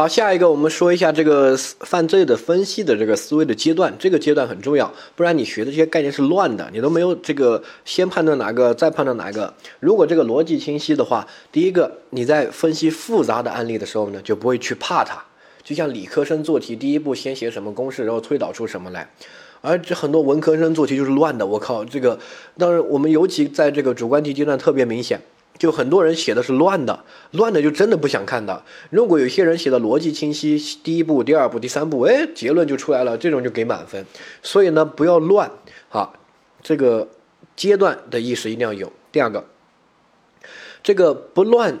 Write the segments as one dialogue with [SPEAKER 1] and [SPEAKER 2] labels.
[SPEAKER 1] 好，下一个我们说一下这个犯罪的分析的这个思维的阶段，这个阶段很重要，不然你学的这些概念是乱的，你都没有这个先判断哪个，再判断哪个。如果这个逻辑清晰的话，第一个你在分析复杂的案例的时候呢，就不会去怕它。就像理科生做题，第一步先写什么公式，然后推导出什么来，而这很多文科生做题就是乱的。我靠，这个当然我们尤其在这个主观题阶段特别明显。就很多人写的是乱的，乱的就真的不想看的。如果有些人写的逻辑清晰，第一步、第二步、第三步，哎，结论就出来了，这种就给满分。所以呢，不要乱啊，这个阶段的意识一定要有。第二个，这个不乱，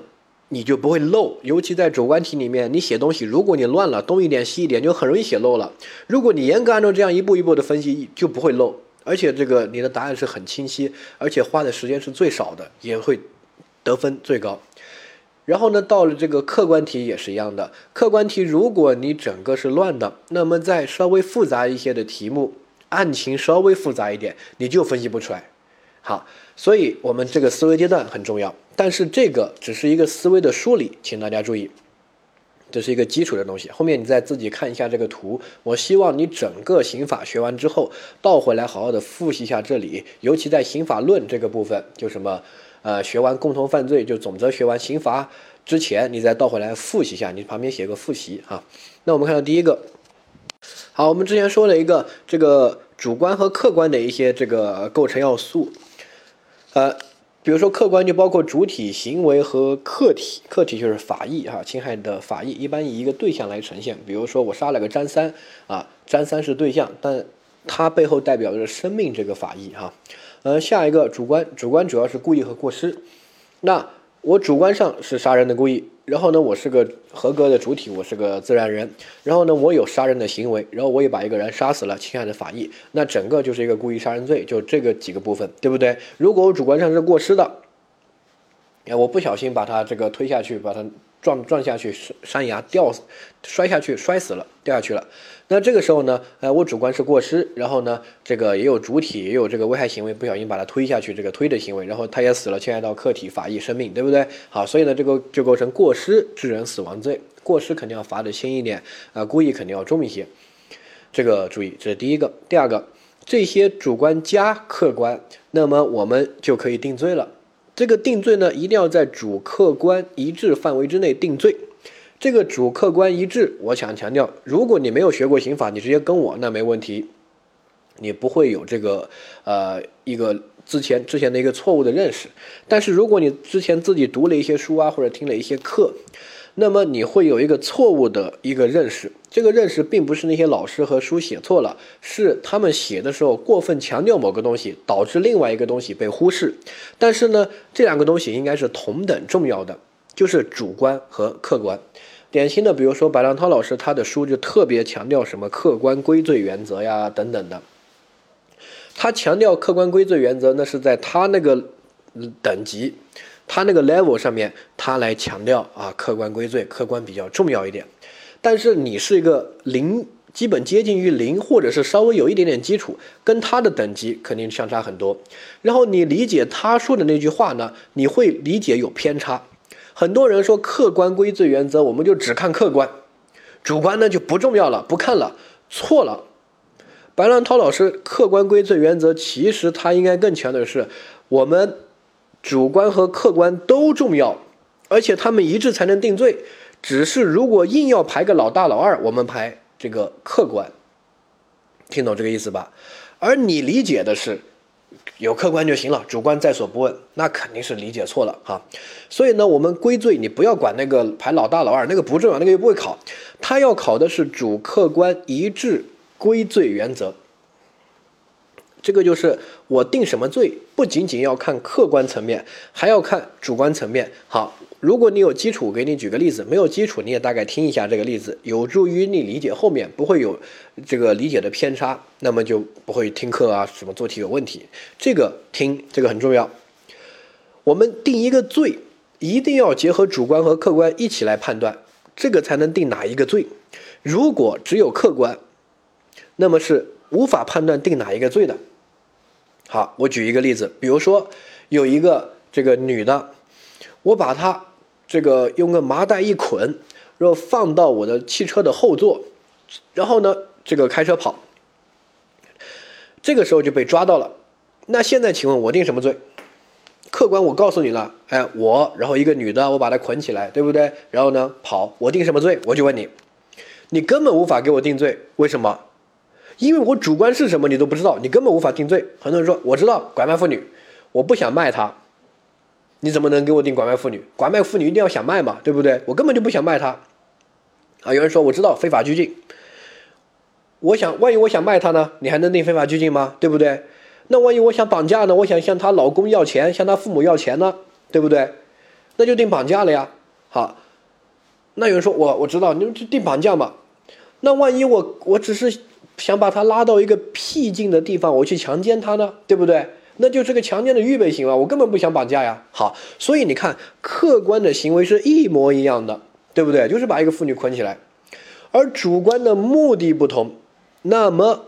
[SPEAKER 1] 你就不会漏。尤其在主观题里面，你写东西，如果你乱了，东一点西一点，就很容易写漏了。如果你严格按照这样一步一步的分析，就不会漏，而且这个你的答案是很清晰，而且花的时间是最少的，也会。得分最高，然后呢，到了这个客观题也是一样的。客观题如果你整个是乱的，那么在稍微复杂一些的题目，案情稍微复杂一点，你就分析不出来。好，所以我们这个思维阶段很重要，但是这个只是一个思维的梳理，请大家注意，这是一个基础的东西。后面你再自己看一下这个图。我希望你整个刑法学完之后，倒回来好好的复习一下这里，尤其在刑法论这个部分，就什么。呃，学完共同犯罪就总则学完刑罚之前，你再倒回来复习一下，你旁边写个复习啊。那我们看到第一个，好，我们之前说了一个这个主观和客观的一些这个构成要素，呃，比如说客观就包括主体行为和客体，客体就是法益哈，侵害的法益，一般以一个对象来呈现，比如说我杀了个张三啊，张三是对象，但它背后代表着生命这个法益哈。呃，下一个主观，主观主要是故意和过失。那我主观上是杀人的故意，然后呢，我是个合格的主体，我是个自然人，然后呢，我有杀人的行为，然后我也把一个人杀死了，侵害的法益，那整个就是一个故意杀人罪，就这个几个部分，对不对？如果我主观上是过失的，哎，我不小心把他这个推下去，把他。撞撞下去，山崖掉，摔下去，摔死了，掉下去了。那这个时候呢，呃，我主观是过失，然后呢，这个也有主体，也有这个危害行为，不小心把它推下去，这个推的行为，然后他也死了，侵害到客体法益生命，对不对？好，所以呢，这个就构成过失致人死亡罪。过失肯定要罚的轻一点，啊，故意肯定要重一些。这个注意，这是第一个。第二个，这些主观加客观，那么我们就可以定罪了。这个定罪呢，一定要在主客观一致范围之内定罪。这个主客观一致，我想强调，如果你没有学过刑法，你直接跟我那没问题，你不会有这个呃一个之前之前的一个错误的认识。但是如果你之前自己读了一些书啊，或者听了一些课，那么你会有一个错误的一个认识，这个认识并不是那些老师和书写错了，是他们写的时候过分强调某个东西，导致另外一个东西被忽视。但是呢，这两个东西应该是同等重要的，就是主观和客观。典型的，比如说白浪涛老师他的书就特别强调什么客观归罪原则呀等等的，他强调客观归罪原则，那是在他那个等级。他那个 level 上面，他来强调啊，客观归罪，客观比较重要一点。但是你是一个零，基本接近于零，或者是稍微有一点点基础，跟他的等级肯定相差很多。然后你理解他说的那句话呢，你会理解有偏差。很多人说客观归罪原则，我们就只看客观，主观呢就不重要了，不看了，错了。白浪涛老师客观归罪原则，其实他应该更强的是我们。主观和客观都重要，而且他们一致才能定罪。只是如果硬要排个老大老二，我们排这个客观，听懂这个意思吧？而你理解的是有客观就行了，主观在所不问，那肯定是理解错了哈。所以呢，我们归罪你不要管那个排老大老二，那个不重要，那个又不会考。他要考的是主客观一致归罪原则。这个就是我定什么罪，不仅仅要看客观层面，还要看主观层面。好，如果你有基础，给你举个例子；没有基础，你也大概听一下这个例子，有助于你理解后面，不会有这个理解的偏差，那么就不会听课啊什么做题有问题。这个听这个很重要。我们定一个罪，一定要结合主观和客观一起来判断，这个才能定哪一个罪。如果只有客观，那么是无法判断定哪一个罪的。好，我举一个例子，比如说有一个这个女的，我把她这个用个麻袋一捆，然后放到我的汽车的后座，然后呢，这个开车跑，这个时候就被抓到了。那现在请问我定什么罪？客观我告诉你了，哎，我然后一个女的，我把她捆起来，对不对？然后呢跑，我定什么罪？我就问你，你根本无法给我定罪，为什么？因为我主观是什么你都不知道，你根本无法定罪。很多人说我知道拐卖妇女，我不想卖她，你怎么能给我定拐卖妇女？拐卖妇女一定要想卖嘛，对不对？我根本就不想卖她。啊，有人说我知道非法拘禁，我想万一我想卖她呢？你还能定非法拘禁吗？对不对？那万一我想绑架呢？我想向她老公要钱，向她父母要钱呢？对不对？那就定绑架了呀。好，那有人说我我知道，你们就定绑架嘛。那万一我我只是想把他拉到一个僻静的地方，我去强奸他呢？对不对？那就是个强奸的预备行为，我根本不想绑架呀。好，所以你看，客观的行为是一模一样的。对不对？就是把一个妇女捆起来，而主观的目的不同，那么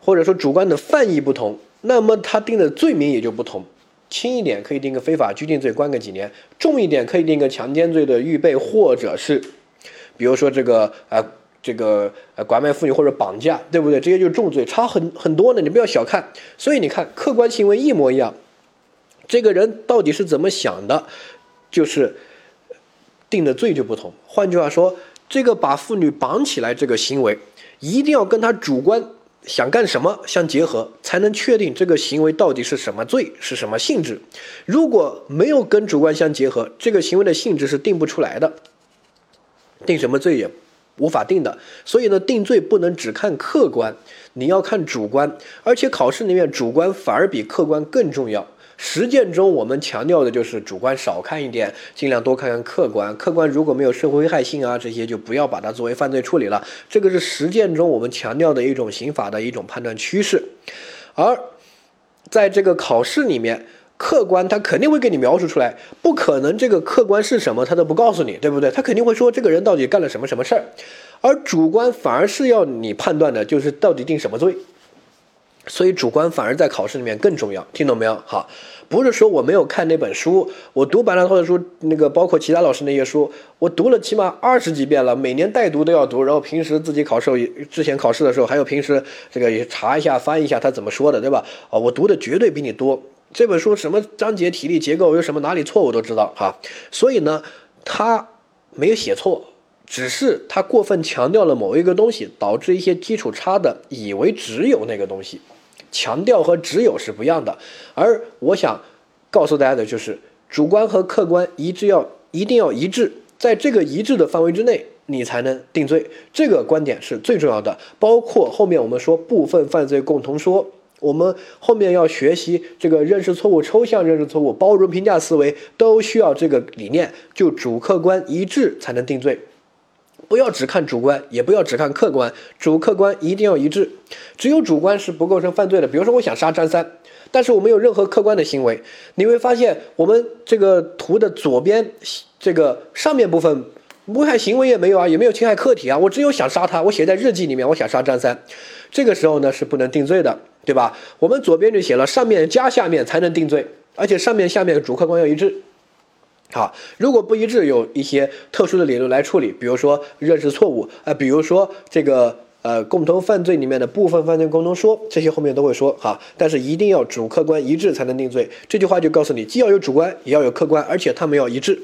[SPEAKER 1] 或者说主观的犯意不同，那么他定的罪名也就不同。轻一点可以定个非法拘禁罪，关个几年；重一点可以定个强奸罪的预备，或者是比如说这个呃这个呃拐卖妇女或者绑架，对不对？这些就是重罪，差很很多呢。你不要小看。所以你看，客观行为一模一样，这个人到底是怎么想的，就是。定的罪就不同。换句话说，这个把妇女绑起来这个行为，一定要跟他主观想干什么相结合，才能确定这个行为到底是什么罪，是什么性质。如果没有跟主观相结合，这个行为的性质是定不出来的，定什么罪也无法定的。所以呢，定罪不能只看客观，你要看主观，而且考试里面主观反而比客观更重要。实践中，我们强调的就是主观少看一点，尽量多看看客观。客观如果没有社会危害性啊，这些就不要把它作为犯罪处理了。这个是实践中我们强调的一种刑法的一种判断趋势。而在这个考试里面，客观他肯定会给你描述出来，不可能这个客观是什么他都不告诉你，对不对？他肯定会说这个人到底干了什么什么事儿。而主观反而是要你判断的，就是到底定什么罪。所以主观反而在考试里面更重要，听懂没有？好，不是说我没有看那本书，我读白兰涛的书，那个包括其他老师那些书，我读了起码二十几遍了，每年带读都要读，然后平时自己考试之前考试的时候，还有平时这个也查一下翻一下他怎么说的，对吧？啊，我读的绝对比你多。这本书什么章节、体力结构有什么哪里错误都知道哈。所以呢，他没有写错，只是他过分强调了某一个东西，导致一些基础差的以为只有那个东西。强调和只有是不一样的，而我想告诉大家的就是，主观和客观一致要一定要一致，在这个一致的范围之内，你才能定罪。这个观点是最重要的。包括后面我们说部分犯罪共同说，我们后面要学习这个认识错误、抽象认识错误、包容评价思维，都需要这个理念，就主客观一致才能定罪。不要只看主观，也不要只看客观，主客观一定要一致。只有主观是不构成犯罪的。比如说，我想杀张三，但是我没有任何客观的行为，你会发现我们这个图的左边这个上面部分危害行为也没有啊，也没有侵害客体啊，我只有想杀他，我写在日记里面，我想杀张三，这个时候呢是不能定罪的，对吧？我们左边就写了上面加下面才能定罪，而且上面下面主客观要一致。好，如果不一致，有一些特殊的理论来处理，比如说认识错误，呃，比如说这个呃共同犯罪里面的部分犯罪共同说，这些后面都会说哈。但是一定要主客观一致才能定罪。这句话就告诉你，既要有主观，也要有客观，而且他们要一致。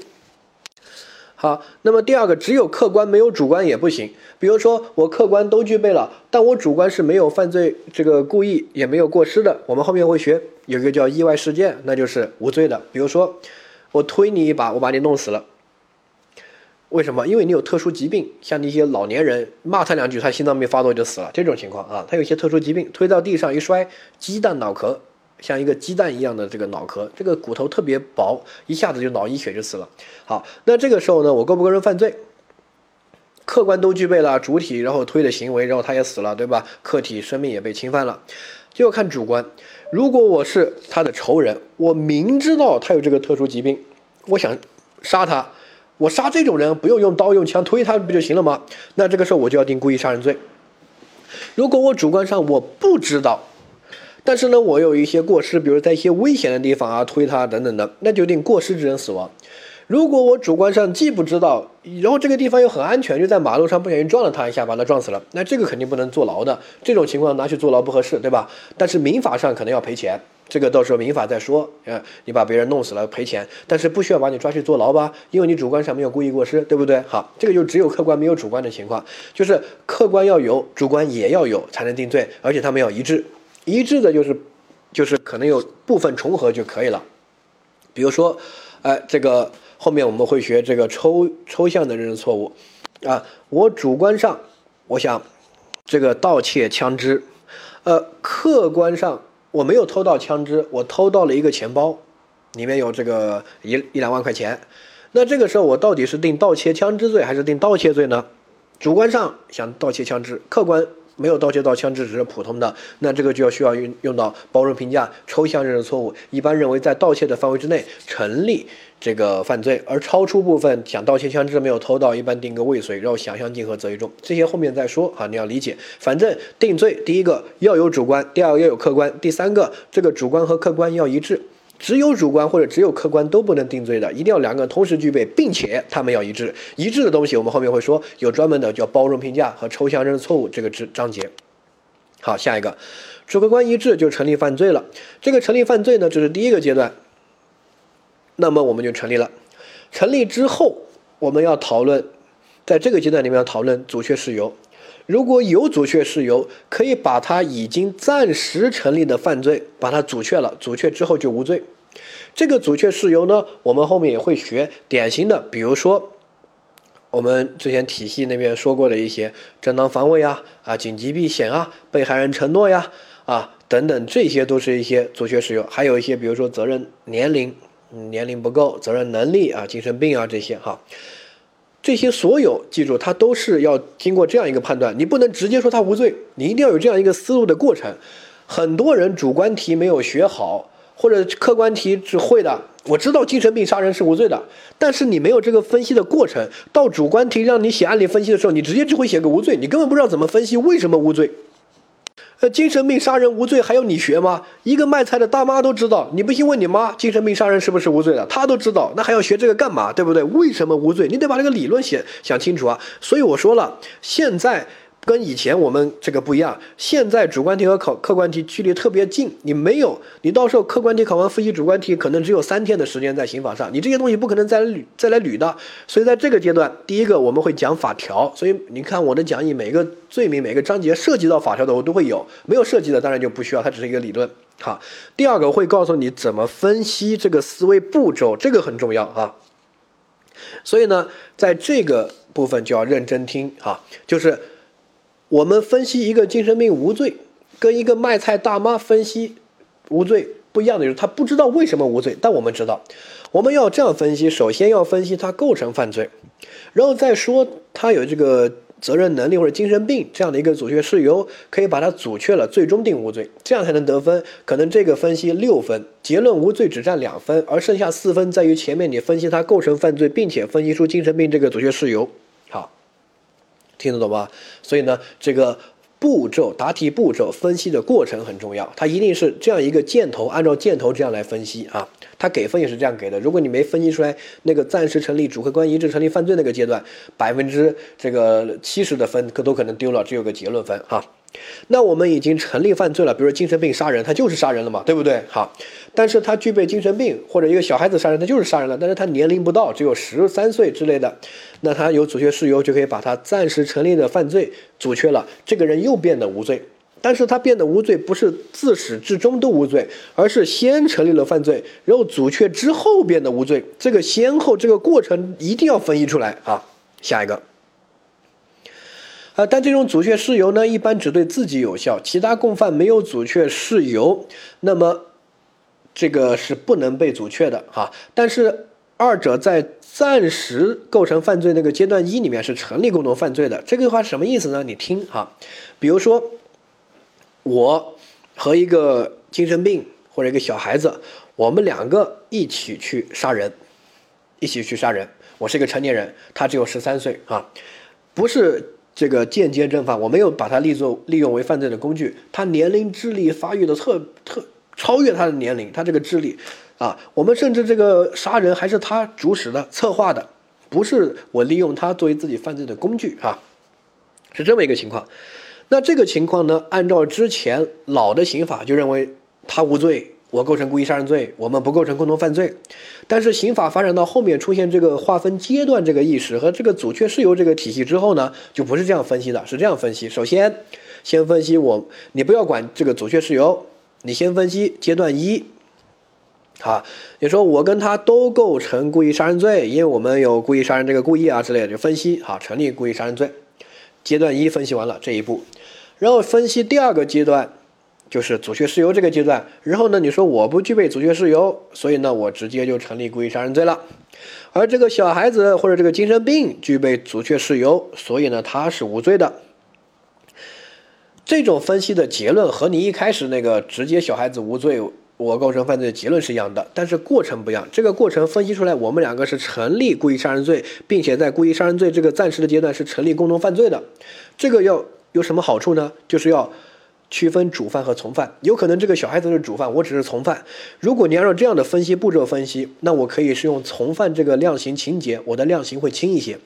[SPEAKER 1] 好，那么第二个，只有客观没有主观也不行。比如说我客观都具备了，但我主观是没有犯罪这个故意，也没有过失的。我们后面会学有一个叫意外事件，那就是无罪的。比如说。我推你一把，我把你弄死了。为什么？因为你有特殊疾病，像那些老年人骂他两句，他心脏病发作就死了。这种情况啊，他有些特殊疾病，推到地上一摔，鸡蛋脑壳，像一个鸡蛋一样的这个脑壳，这个骨头特别薄，一下子就脑溢血就死了。好，那这个时候呢，我构不构成犯罪？客观都具备了，主体然后推的行为，然后他也死了，对吧？客体生命也被侵犯了，就要看主观。如果我是他的仇人，我明知道他有这个特殊疾病，我想杀他，我杀这种人不用用刀用枪推他不就行了吗？那这个时候我就要定故意杀人罪。如果我主观上我不知道，但是呢我有一些过失，比如在一些危险的地方啊推他等等的，那就定过失致人死亡。如果我主观上既不知道，然后这个地方又很安全，就在马路上不小心撞了他一下，把他撞死了，那这个肯定不能坐牢的。这种情况拿去坐牢不合适，对吧？但是民法上可能要赔钱，这个到时候民法再说。嗯，你把别人弄死了赔钱，但是不需要把你抓去坐牢吧？因为你主观上没有故意过失，对不对？好，这个就只有客观没有主观的情况，就是客观要有，主观也要有才能定罪，而且他们要一致，一致的就是，就是可能有部分重合就可以了。比如说，哎，这个。后面我们会学这个抽抽象的认识错误，啊，我主观上我想这个盗窃枪支，呃，客观上我没有偷到枪支，我偷到了一个钱包，里面有这个一一两万块钱，那这个时候我到底是定盗窃枪支罪还是定盗窃罪呢？主观上想盗窃枪支，客观。没有盗窃到枪支，只是普通的，那这个就要需要用用到包容评价、抽象认识错误。一般认为在盗窃的范围之内成立这个犯罪，而超出部分想盗窃枪支没有偷到，一般定个未遂，然后想象竞合择一重。这些后面再说啊，你要理解。反正定罪，第一个要有主观，第二个要有客观，第三个这个主观和客观要一致。只有主观或者只有客观都不能定罪的，一定要两个同时具备，并且他们要一致。一致的东西，我们后面会说，有专门的叫包容评价和抽象认识错误这个章章节。好，下一个，主客观一致就成立犯罪了。这个成立犯罪呢，这是第一个阶段。那么我们就成立了。成立之后，我们要讨论，在这个阶段里面要讨论阻却事由。如果有阻却事由，可以把他已经暂时成立的犯罪把它阻却了，阻却之后就无罪。这个阻却事由呢，我们后面也会学典型的，比如说我们之前体系那边说过的一些正当防卫啊、啊紧急避险啊、被害人承诺呀、啊等等，这些都是一些阻却事由。还有一些，比如说责任年龄、年龄不够、责任能力啊、精神病啊这些哈。这些所有记住，它都是要经过这样一个判断，你不能直接说他无罪，你一定要有这样一个思路的过程。很多人主观题没有学好，或者客观题只会的，我知道精神病杀人是无罪的，但是你没有这个分析的过程，到主观题让你写案例分析的时候，你直接就会写个无罪，你根本不知道怎么分析为什么无罪。呃，精神病杀人无罪，还要你学吗？一个卖菜的大妈都知道，你不信问你妈，精神病杀人是不是无罪的？她都知道，那还要学这个干嘛？对不对？为什么无罪？你得把这个理论写想清楚啊！所以我说了，现在。跟以前我们这个不一样，现在主观题和考客观题距离特别近，你没有，你到时候客观题考完复习主观题，可能只有三天的时间在刑法上，你这些东西不可能再捋再来捋的。所以在这个阶段，第一个我们会讲法条，所以你看我的讲义，每个罪名每个章节涉及到法条的我都会有，没有涉及的当然就不需要，它只是一个理论。好，第二个会告诉你怎么分析这个思维步骤，这个很重要啊。所以呢，在这个部分就要认真听哈，就是。我们分析一个精神病无罪，跟一个卖菜大妈分析无罪不一样的就是，他不知道为什么无罪，但我们知道，我们要这样分析：首先要分析他构成犯罪，然后再说他有这个责任能力或者精神病这样的一个阻却事由，可以把它阻却了，最终定无罪，这样才能得分。可能这个分析六分，结论无罪只占两分，而剩下四分在于前面你分析他构成犯罪，并且分析出精神病这个阻却事由。听得懂吧？所以呢，这个步骤答题步骤分析的过程很重要，它一定是这样一个箭头，按照箭头这样来分析啊。它给分也是这样给的。如果你没分析出来那个暂时成立主客观一致成立犯罪那个阶段，百分之这个七十的分可都可能丢了，只有个结论分哈。那我们已经成立犯罪了，比如说精神病杀人，他就是杀人了嘛，对不对？好，但是他具备精神病，或者一个小孩子杀人，他就是杀人了，但是他年龄不到，只有十三岁之类的，那他有阻却事由，就可以把他暂时成立的犯罪阻却了，这个人又变得无罪。但是他变得无罪，不是自始至终都无罪，而是先成立了犯罪，然后阻却之后变得无罪，这个先后这个过程一定要分析出来啊。下一个。啊，但这种阻却事由呢，一般只对自己有效，其他共犯没有阻却事由，那么这个是不能被阻却的哈。但是二者在暂时构成犯罪那个阶段一里面是成立共同犯罪的。这个话什么意思呢？你听哈，比如说我和一个精神病或者一个小孩子，我们两个一起去杀人，一起去杀人。我是一个成年人，他只有十三岁啊，不是。这个间接正犯，我没有把它利作利用为犯罪的工具。他年龄、智力发育的特特超越他的年龄，他这个智力啊，我们甚至这个杀人还是他主使的、策划的，不是我利用他作为自己犯罪的工具啊，是这么一个情况。那这个情况呢，按照之前老的刑法就认为他无罪。我构成故意杀人罪，我们不构成共同犯罪。但是刑法发展到后面出现这个划分阶段这个意识和这个阻却事由这个体系之后呢，就不是这样分析的，是这样分析：首先，先分析我，你不要管这个阻却事由，你先分析阶段一。好，你说我跟他都构成故意杀人罪，因为我们有故意杀人这个故意啊之类的，就分析好成立故意杀人罪。阶段一分析完了这一步，然后分析第二个阶段。就是阻却事由这个阶段，然后呢，你说我不具备阻却事由，所以呢，我直接就成立故意杀人罪了。而这个小孩子或者这个精神病具备阻却事由，所以呢，他是无罪的。这种分析的结论和你一开始那个直接小孩子无罪，我构成犯罪的结论是一样的，但是过程不一样。这个过程分析出来，我们两个是成立故意杀人罪，并且在故意杀人罪这个暂时的阶段是成立共同犯罪的。这个要有什么好处呢？就是要。区分主犯和从犯，有可能这个小孩子是主犯，我只是从犯。如果你按照这样的分析步骤分析，那我可以是用从犯这个量刑情节，我的量刑会轻一些，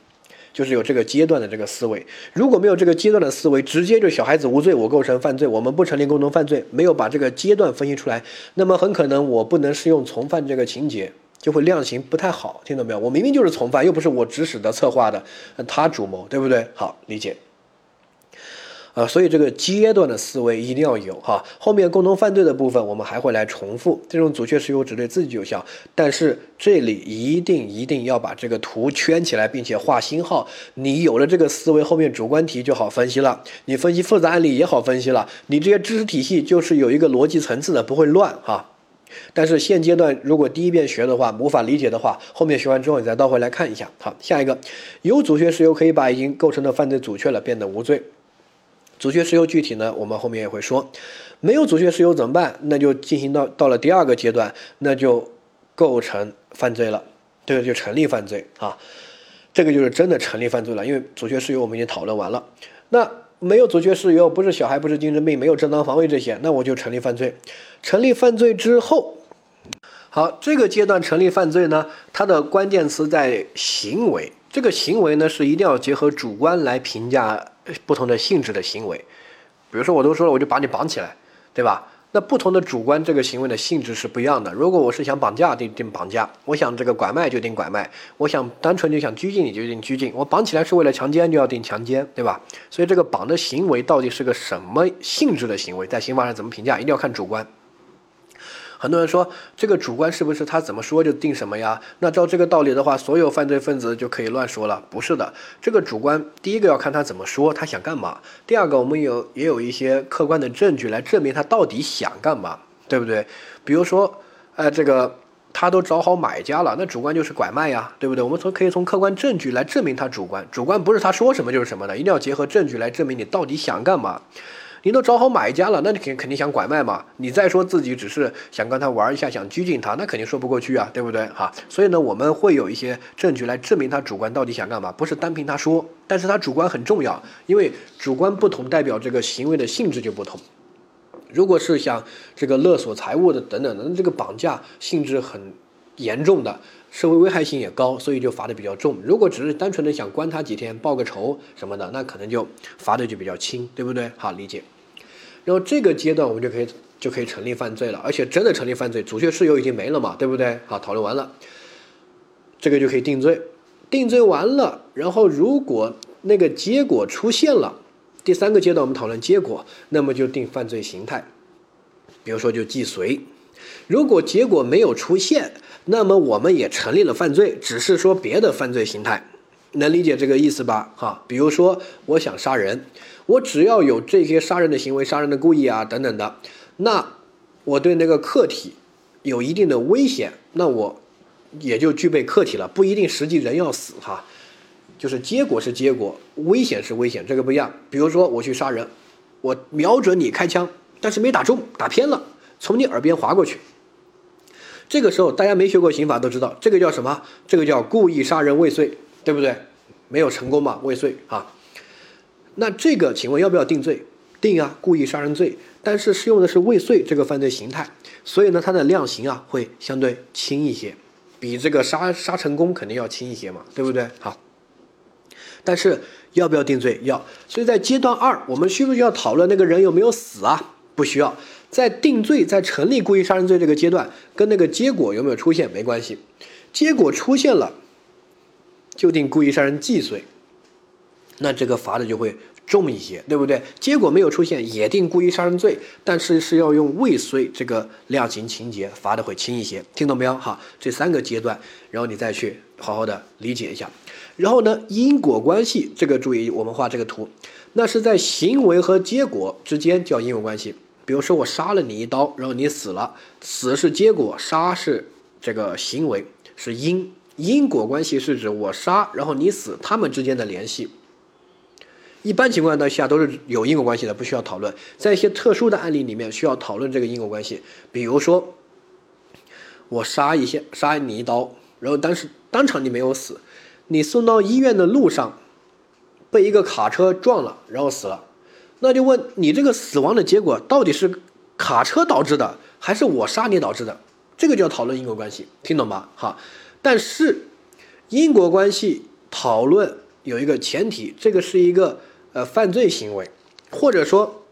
[SPEAKER 1] 就是有这个阶段的这个思维。如果没有这个阶段的思维，直接就小孩子无罪，我构成犯罪，我们不成立共同犯罪，没有把这个阶段分析出来，那么很可能我不能适用从犯这个情节，就会量刑不太好。听懂没有？我明明就是从犯，又不是我指使的、策划的，他主谋，对不对？好，理解。啊，所以这个阶段的思维一定要有哈。后面共同犯罪的部分，我们还会来重复。这种阻却事由只对自己有效，但是这里一定一定要把这个图圈起来，并且画星号。你有了这个思维，后面主观题就好分析了。你分析复杂案例也好分析了。你这些知识体系就是有一个逻辑层次的，不会乱哈。但是现阶段如果第一遍学的话，无法理解的话，后面学完之后你再倒回来看一下。好，下一个有阻却事由可以把已经构成的犯罪阻却了，变得无罪。阻却事由具体呢？我们后面也会说，没有阻却事由怎么办？那就进行到到了第二个阶段，那就构成犯罪了，对，就成立犯罪啊。这个就是真的成立犯罪了，因为阻却事由我们已经讨论完了。那没有阻却事由，不是小孩，不是精神病，没有正当防卫这些，那我就成立犯罪。成立犯罪之后，好，这个阶段成立犯罪呢，它的关键词在行为。这个行为呢，是一定要结合主观来评价。不同的性质的行为，比如说我都说了，我就把你绑起来，对吧？那不同的主观这个行为的性质是不一样的。如果我是想绑架，定定绑架；我想这个拐卖就定拐卖；我想单纯就想拘禁你就定拘禁；我绑起来是为了强奸，就要定强奸，对吧？所以这个绑的行为到底是个什么性质的行为，在刑法上怎么评价，一定要看主观。很多人说这个主观是不是他怎么说就定什么呀？那照这个道理的话，所有犯罪分子就可以乱说了？不是的，这个主观第一个要看他怎么说，他想干嘛；第二个，我们有也有一些客观的证据来证明他到底想干嘛，对不对？比如说，呃，这个他都找好买家了，那主观就是拐卖呀，对不对？我们从可以从客观证据来证明他主观，主观不是他说什么就是什么的，一定要结合证据来证明你到底想干嘛。你都找好买家了，那你肯肯定想拐卖嘛？你再说自己只是想跟他玩一下，想拘禁他，那肯定说不过去啊，对不对？哈，所以呢，我们会有一些证据来证明他主观到底想干嘛，不是单凭他说。但是他主观很重要，因为主观不同，代表这个行为的性质就不同。如果是想这个勒索财物的等等的，这个绑架性质很严重的。社会危害性也高，所以就罚的比较重。如果只是单纯的想关他几天报个仇什么的，那可能就罚的就比较轻，对不对？好理解。然后这个阶段我们就可以就可以成立犯罪了，而且真的成立犯罪，阻却事由已经没了嘛，对不对？好，讨论完了，这个就可以定罪。定罪完了，然后如果那个结果出现了，第三个阶段我们讨论结果，那么就定犯罪形态，比如说就既遂。如果结果没有出现，那么我们也成立了犯罪，只是说别的犯罪形态，能理解这个意思吧？哈，比如说我想杀人，我只要有这些杀人的行为、杀人的故意啊等等的，那我对那个客体有一定的危险，那我也就具备客体了，不一定实际人要死哈，就是结果是结果，危险是危险，这个不一样。比如说我去杀人，我瞄准你开枪，但是没打中，打偏了，从你耳边划过去。这个时候，大家没学过刑法都知道，这个叫什么？这个叫故意杀人未遂，对不对？没有成功嘛，未遂啊。那这个，请问要不要定罪？定啊故意杀人罪，但是适用的是未遂这个犯罪形态，所以呢它的量刑啊会相对轻一些，比这个杀杀成功肯定要轻一些嘛，对不对？好，但是要不要定罪？要。所以在阶段二，我们需不需要讨论那个人有没有死啊？不需要。在定罪，在成立故意杀人罪这个阶段，跟那个结果有没有出现没关系，结果出现了，就定故意杀人既遂，那这个罚的就会重一些，对不对？结果没有出现，也定故意杀人罪，但是是要用未遂这个量刑情节，罚的会轻一些，听懂没有？好，这三个阶段，然后你再去好好的理解一下。然后呢，因果关系这个注意，我们画这个图，那是在行为和结果之间叫因果关系。比如说我杀了你一刀，然后你死了，死是结果，杀是这个行为，是因因果关系是指我杀，然后你死，他们之间的联系。一般情况下都是有因果关系的，不需要讨论。在一些特殊的案例里面需要讨论这个因果关系，比如说我杀一些杀你一刀，然后当时当场你没有死，你送到医院的路上被一个卡车撞了，然后死了。那就问你这个死亡的结果到底是卡车导致的，还是我杀你导致的？这个就要讨论因果关系，听懂吧？哈，但是因果关系讨论有一个前提，这个是一个呃犯罪行为，或者说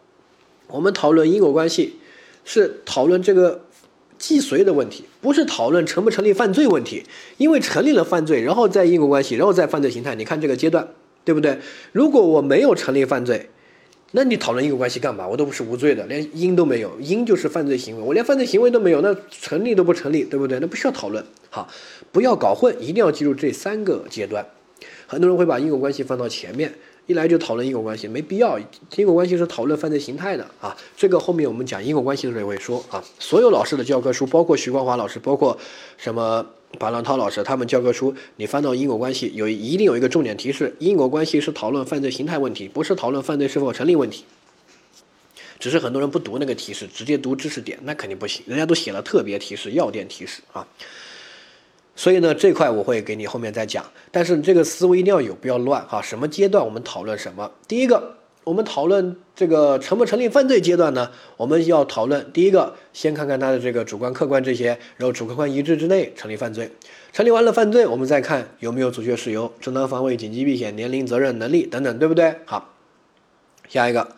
[SPEAKER 1] 我们讨论因果关系是讨论这个既遂的问题，不是讨论成不成立犯罪问题。因为成立了犯罪，然后再因果关系，然后再犯罪形态，你看这个阶段对不对？如果我没有成立犯罪。那你讨论因果关系干嘛？我都不是无罪的，连因都没有，因就是犯罪行为，我连犯罪行为都没有，那成立都不成立，对不对？那不需要讨论。好，不要搞混，一定要记住这三个阶段。很多人会把因果关系放到前面。一来就讨论因果关系，没必要。因果关系是讨论犯罪形态的啊，这个后面我们讲因果关系的时候也会说啊。所有老师的教科书，包括徐光华老师，包括什么白浪涛老师，他们教科书，你翻到因果关系，有一定有一个重点提示：因果关系是讨论犯罪形态问题，不是讨论犯罪是否成立问题。只是很多人不读那个提示，直接读知识点，那肯定不行。人家都写了特别提示、要点提示啊。所以呢，这块我会给你后面再讲，但是这个思维一定要有，不要乱哈。什么阶段我们讨论什么？第一个，我们讨论这个成不成立犯罪阶段呢？我们要讨论第一个，先看看他的这个主观客观这些，然后主客观一致之内成立犯罪。成立完了犯罪，我们再看有没有阻却事由、正当防卫、紧急避险、年龄、责任、能力等等，对不对？好，下一个，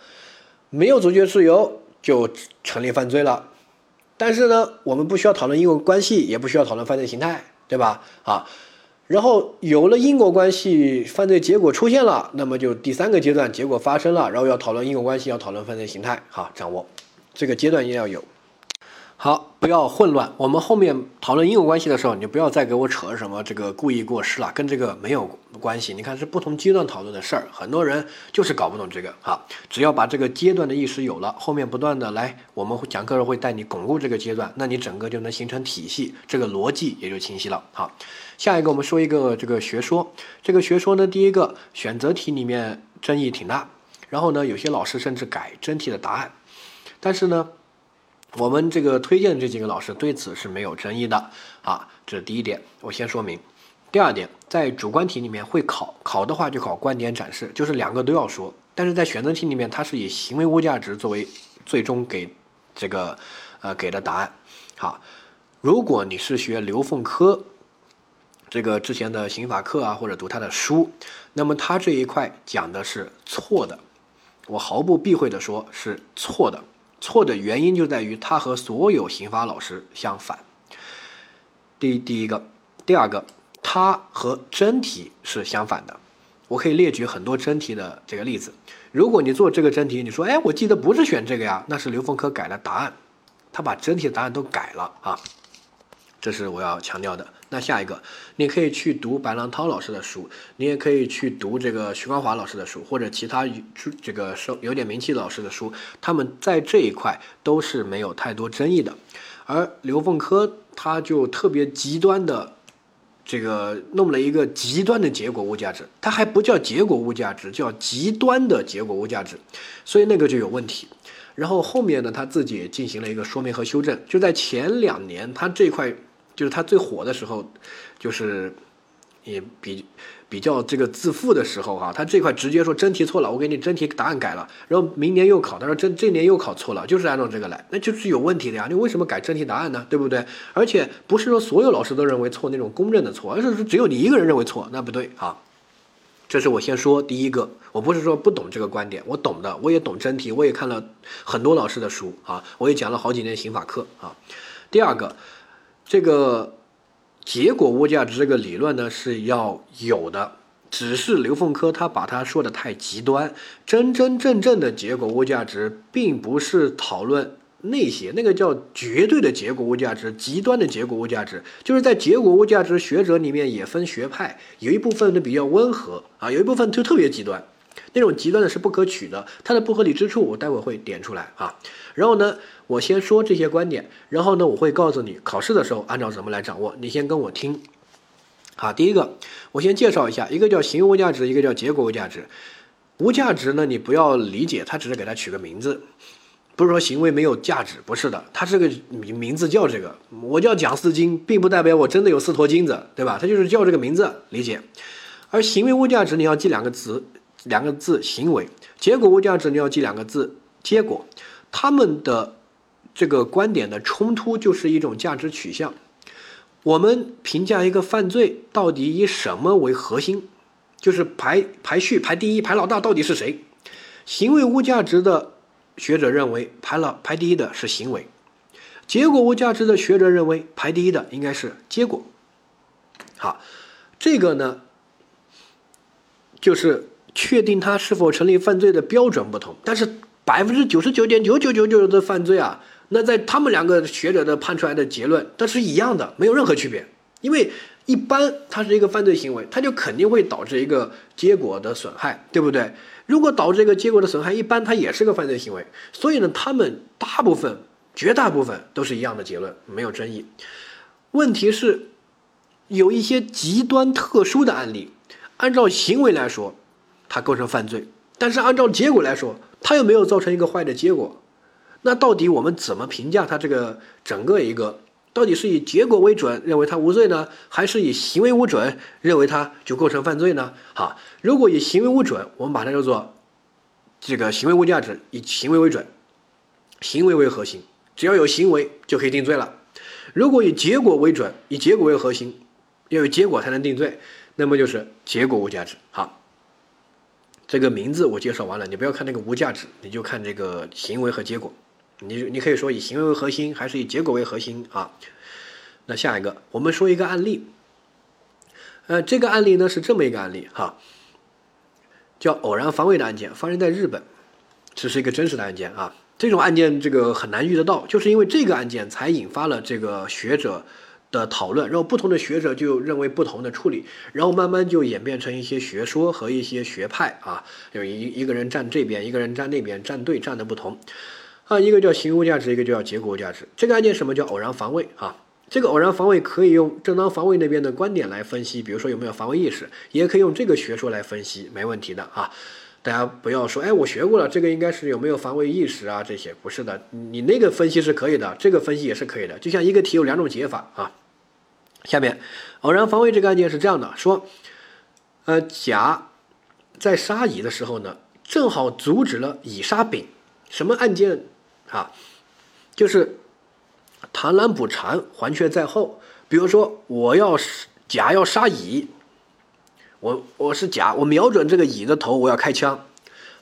[SPEAKER 1] 没有阻却事由就成立犯罪了，但是呢，我们不需要讨论因果关系，也不需要讨论犯罪形态。对吧？啊，然后有了因果关系，犯罪结果出现了，那么就第三个阶段结果发生了，然后要讨论因果关系，要讨论犯罪形态，好，掌握这个阶段一定要有。好，不要混乱。我们后面讨论因果关系的时候，你就不要再给我扯什么这个故意过失了，跟这个没有关系。你看是不同阶段讨论的事儿，很多人就是搞不懂这个。好，只要把这个阶段的意识有了，后面不断的来，我们会讲课时会带你巩固这个阶段，那你整个就能形成体系，这个逻辑也就清晰了。好，下一个我们说一个这个学说，这个学说呢，第一个选择题里面争议挺大，然后呢，有些老师甚至改真题的答案，但是呢。我们这个推荐的这几个老师对此是没有争议的啊，这是第一点，我先说明。第二点，在主观题里面会考，考的话就考观点展示，就是两个都要说。但是在选择题里面，它是以行为物价值作为最终给这个呃给的答案。好，如果你是学刘凤科这个之前的刑法课啊，或者读他的书，那么他这一块讲的是错的，我毫不避讳的说，是错的。错的原因就在于他和所有刑法老师相反。第第一个，第二个，他和真题是相反的。我可以列举很多真题的这个例子。如果你做这个真题，你说，哎，我记得不是选这个呀，那是刘凤科改了答案，他把真题的答案都改了啊。这是我要强调的。那下一个，你可以去读白浪涛老师的书，你也可以去读这个徐光华老师的书，或者其他这个受有点名气老师的书，他们在这一块都是没有太多争议的。而刘凤科他就特别极端的，这个弄了一个极端的结果物价值，它还不叫结果物价值，叫极端的结果物价值，所以那个就有问题。然后后面呢，他自己进行了一个说明和修正，就在前两年他这块。就是他最火的时候，就是也比比较这个自负的时候哈，他这块直接说真题错了，我给你真题答案改了，然后明年又考，他说这这年又考错了，就是按照这个来，那就是有问题的呀，你为什么改真题答案呢？对不对？而且不是说所有老师都认为错那种公认的错，而是说只有你一个人认为错，那不对啊。这是我先说第一个，我不是说不懂这个观点，我懂的，我也懂真题，我也看了很多老师的书啊，我也讲了好几年刑法课啊。第二个，这个。结果物价值这个理论呢是要有的，只是刘凤科他把它说的太极端。真真正正的结果物价值，并不是讨论那些，那个叫绝对的结果物价值，极端的结果物价值，就是在结果物价值学者里面也分学派，有一部分呢比较温和啊，有一部分就特别极端。那种极端的是不可取的，它的不合理之处我待会会点出来啊。然后呢，我先说这些观点，然后呢，我会告诉你考试的时候按照怎么来掌握。你先跟我听。好，第一个，我先介绍一下，一个叫行为物价值，一个叫结果物价值。无价值呢，你不要理解，它只是给它取个名字，不是说行为没有价值，不是的，它是个名名字叫这个。我叫蒋四金，并不代表我真的有四坨金子，对吧？它就是叫这个名字，理解。而行为物价值，你要记两个词。两个字行为，结果物价值你要记两个字结果，他们的这个观点的冲突就是一种价值取向。我们评价一个犯罪到底以什么为核心，就是排排序排第一排老大到底是谁？行为物价值的学者认为排了排第一的是行为，结果物价值的学者认为排第一的应该是结果。好，这个呢就是。确定他是否成立犯罪的标准不同，但是百分之九十九点九九九九的犯罪啊，那在他们两个学者的判出来的结论，它是一样的，没有任何区别。因为一般它是一个犯罪行为，它就肯定会导致一个结果的损害，对不对？如果导致一个结果的损害，一般它也是个犯罪行为。所以呢，他们大部分、绝大部分都是一样的结论，没有争议。问题是有一些极端特殊的案例，按照行为来说。它构成犯罪，但是按照结果来说，它又没有造成一个坏的结果。那到底我们怎么评价它这个整个一个？到底是以结果为准，认为他无罪呢，还是以行为无准，认为他就构成犯罪呢？好，如果以行为无准，我们把它叫做这个行为无价值，以行为为准，行为为核心，只要有行为就可以定罪了。如果以结果为准，以结果为核心，要有结果才能定罪，那么就是结果无价值。好。这个名字我介绍完了，你不要看那个无价值，你就看这个行为和结果。你你可以说以行为为核心，还是以结果为核心啊？那下一个，我们说一个案例。呃，这个案例呢是这么一个案例哈，叫偶然防卫的案件，发生在日本，这是一个真实的案件啊。这种案件这个很难遇得到，就是因为这个案件才引发了这个学者。的讨论，然后不同的学者就认为不同的处理，然后慢慢就演变成一些学说和一些学派啊，有一一个人站这边，一个人站那边，站队站的不同，啊，一个叫行为价值，一个叫结果价值。这个案件什么叫偶然防卫啊？这个偶然防卫可以用正当防卫那边的观点来分析，比如说有没有防卫意识，也可以用这个学说来分析，没问题的啊。大家不要说，哎，我学过了，这个应该是有没有防卫意识啊？这些不是的，你那个分析是可以的，这个分析也是可以的。就像一个题有两种解法啊。下面，偶然防卫这个案件是这样的：说，呃，甲在杀乙的时候呢，正好阻止了乙杀丙。什么案件啊？就是螳螂捕蝉，黄雀在后。比如说，我要甲要杀乙。我我是甲，我瞄准这个乙的头，我要开枪，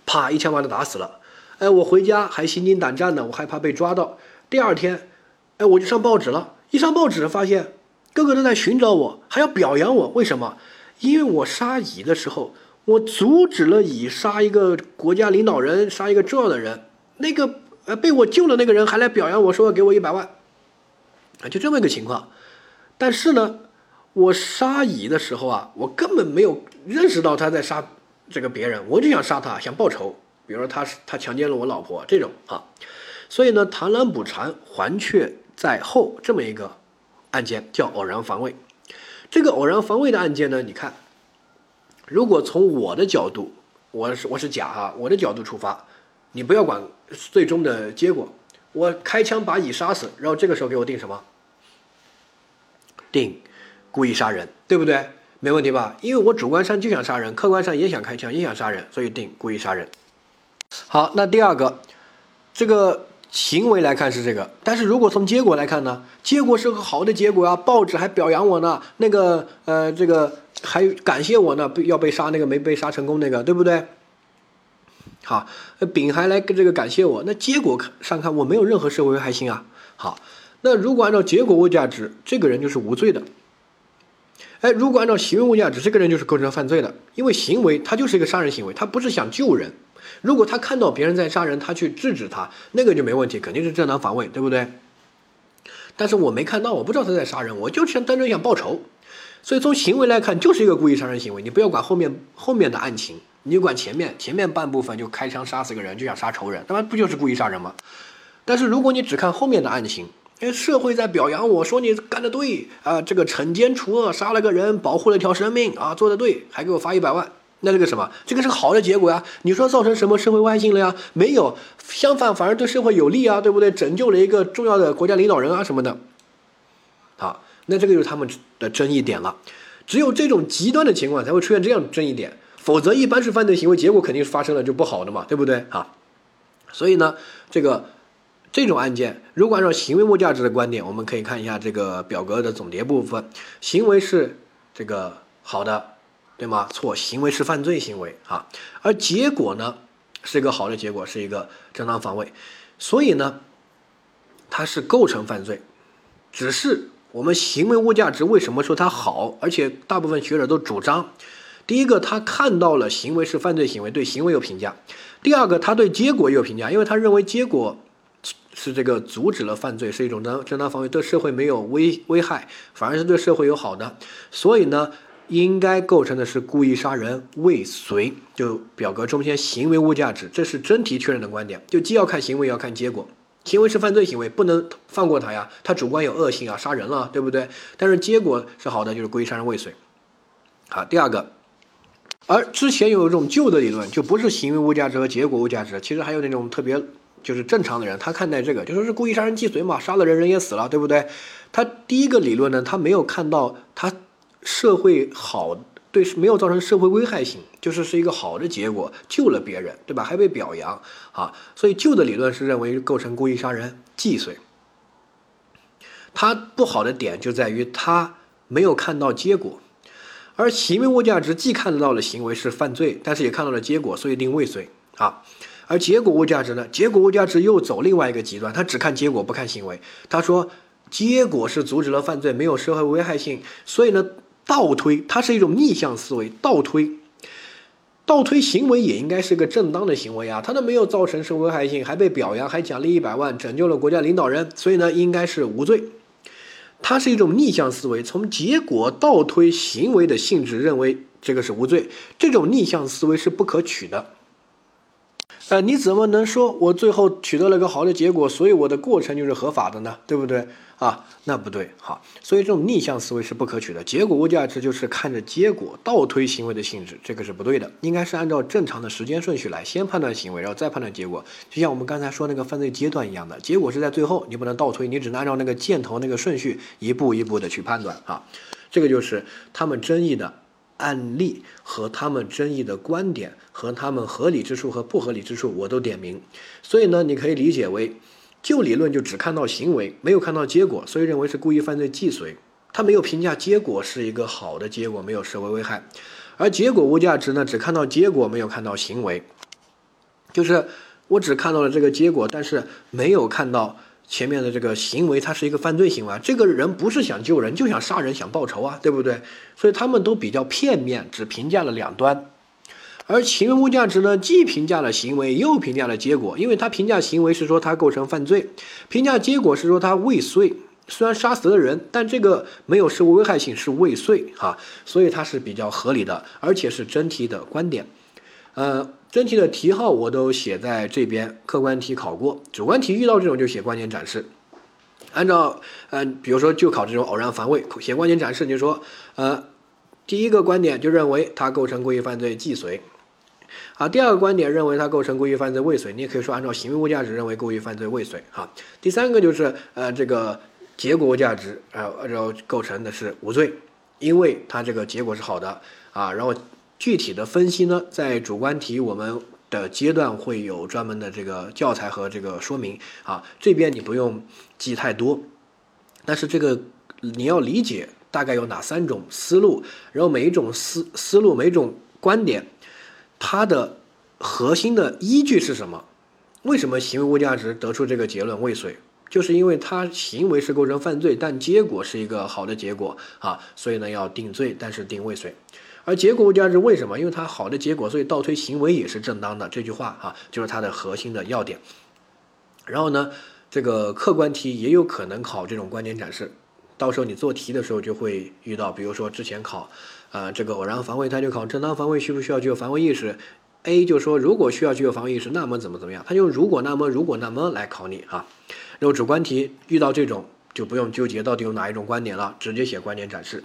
[SPEAKER 1] 啪一枪把他打死了。哎，我回家还心惊胆战的，我害怕被抓到。第二天，哎，我就上报纸了，一上报纸发现个个都在寻找我，还要表扬我。为什么？因为我杀乙的时候，我阻止了乙杀一个国家领导人，杀一个重要的人。那个呃被我救了那个人还来表扬我说给我一百万，啊，就这么一个情况。但是呢。我杀乙的时候啊，我根本没有认识到他在杀这个别人，我就想杀他，想报仇。比如说他是他强奸了我老婆这种啊，所以呢，螳螂捕蝉，黄雀在后这么一个案件叫偶然防卫。这个偶然防卫的案件呢，你看，如果从我的角度，我是我是甲哈，我的角度出发，你不要管最终的结果，我开枪把乙杀死，然后这个时候给我定什么？定。故意杀人，对不对？没问题吧？因为我主观上就想杀人，客观上也想开枪，也想杀人，所以定故意杀人。好，那第二个，这个行为来看是这个，但是如果从结果来看呢？结果是个好的结果啊，报纸还表扬我呢，那个呃，这个还感谢我呢，被要被杀那个没被杀成功那个，对不对？好，丙还来跟这个感谢我，那结果上看我没有任何社会危害性啊。好，那如果按照结果物价值，这个人就是无罪的。哎，如果按照行为物价值，这个人就是构成犯罪的，因为行为他就是一个杀人行为，他不是想救人。如果他看到别人在杀人，他去制止他，那个就没问题，肯定是正当防卫，对不对？但是我没看到，我不知道他在杀人，我就想单纯想报仇，所以从行为来看，就是一个故意杀人行为。你不要管后面后面的案情，你管前面前面半部分就开枪杀死个人，就想杀仇人，他妈不就是故意杀人吗？但是如果你只看后面的案情。哎，社会在表扬我说你干得对啊，这个惩奸除恶，杀了个人，保护了一条生命啊，做得对，还给我发一百万，那这个什么？这个是好的结果呀。你说造成什么社会危害性了呀？没有，相反，反而对社会有利啊，对不对？拯救了一个重要的国家领导人啊什么的。好，那这个就是他们的争议点了。只有这种极端的情况才会出现这样争议点，否则一般是犯罪行为，结果肯定是发生了就不好的嘛，对不对啊？所以呢，这个。这种案件，如果按照行为物价值的观点，我们可以看一下这个表格的总结部分。行为是这个好的，对吗？错，行为是犯罪行为啊。而结果呢，是一个好的结果，是一个正当防卫。所以呢，它是构成犯罪。只是我们行为物价值为什么说它好？而且大部分学者都主张，第一个，他看到了行为是犯罪行为，对行为有评价；第二个，他对结果也有评价，因为他认为结果。是这个阻止了犯罪，是一种正正当防卫，对社会没有危危害，反而是对社会有好的，所以呢，应该构成的是故意杀人未遂。就表格中间行为物价值，这是真题确认的观点，就既要看行为，要看结果。行为是犯罪行为，不能放过他呀，他主观有恶性啊，杀人了，对不对？但是结果是好的，就是故意杀人未遂。好，第二个，而之前有一种旧的理论，就不是行为物价值和结果物价值，其实还有那种特别。就是正常的人，他看待这个就说是故意杀人既遂嘛，杀了人人也死了，对不对？他第一个理论呢，他没有看到他社会好对没有造成社会危害性，就是是一个好的结果，救了别人，对吧？还被表扬啊，所以旧的理论是认为构成故意杀人既遂。他不好的点就在于他没有看到结果，而行为物价值既看得到了行为是犯罪，但是也看到了结果，所以定未遂啊。而结果物价值呢？结果物价值又走另外一个极端，他只看结果不看行为。他说，结果是阻止了犯罪，没有社会危害性，所以呢，倒推它是一种逆向思维，倒推，倒推行为也应该是个正当的行为啊，他都没有造成什么危害性，还被表扬，还奖励一百万，拯救了国家领导人，所以呢，应该是无罪。它是一种逆向思维，从结果倒推行为的性质，认为这个是无罪。这种逆向思维是不可取的。呃，你怎么能说我最后取得了个好的结果，所以我的过程就是合法的呢？对不对啊？那不对，好，所以这种逆向思维是不可取的。结果物价值就是看着结果倒推行为的性质，这个是不对的。应该是按照正常的时间顺序来，先判断行为，然后再判断结果。就像我们刚才说那个犯罪阶段一样的，结果是在最后，你不能倒推，你只能按照那个箭头那个顺序一步一步的去判断啊。这个就是他们争议的。案例和他们争议的观点和他们合理之处和不合理之处，我都点名。所以呢，你可以理解为，就理论就只看到行为，没有看到结果，所以认为是故意犯罪既遂。他没有评价结果是一个好的结果，没有社会危害。而结果无价值呢，只看到结果，没有看到行为。就是我只看到了这个结果，但是没有看到。前面的这个行为，它是一个犯罪行为。这个人不是想救人，就想杀人，想报仇啊，对不对？所以他们都比较片面，只评价了两端。而行为物价值呢，既评价了行为，又评价了结果。因为他评价行为是说他构成犯罪，评价结果是说他未遂。虽然杀死了人，但这个没有社会危害性，是未遂哈。所以它是比较合理的，而且是真题的观点。呃。真题的题号我都写在这边，客观题考过，主观题遇到这种就写关键展示。按照，嗯，比如说就考这种偶然防卫，写关键展示，你说，呃，第一个观点就认为它构成故意犯罪既遂，啊，第二个观点认为它构成故意犯罪未遂，你也可以说按照行为物价值认为故意犯罪未遂，哈。第三个就是，呃，这个结果价值，呃，然后构成的是无罪。因为它这个结果是好的啊。然后具体的分析呢，在主观题我们的阶段会有专门的这个教材和这个说明啊，这边你不用记太多，但是这个你要理解大概有哪三种思路，然后每一种思思路每一种观点，它的核心的依据是什么？为什么行为物价值得出这个结论未遂？就是因为他行为是构成犯罪，但结果是一个好的结果啊，所以呢要定罪，但是定未遂。而结果无价值为什么？因为它好的结果，所以倒推行为也是正当的。这句话啊，就是它的核心的要点。然后呢，这个客观题也有可能考这种观点展示，到时候你做题的时候就会遇到，比如说之前考，呃，这个偶然防卫，他就考正当防卫需不需要具有防卫意识？A 就说如果需要具有防卫意识，那么怎么怎么样？他就如果那么如果那么来考你啊。然后主观题遇到这种就不用纠结到底有哪一种观点了，直接写观点展示。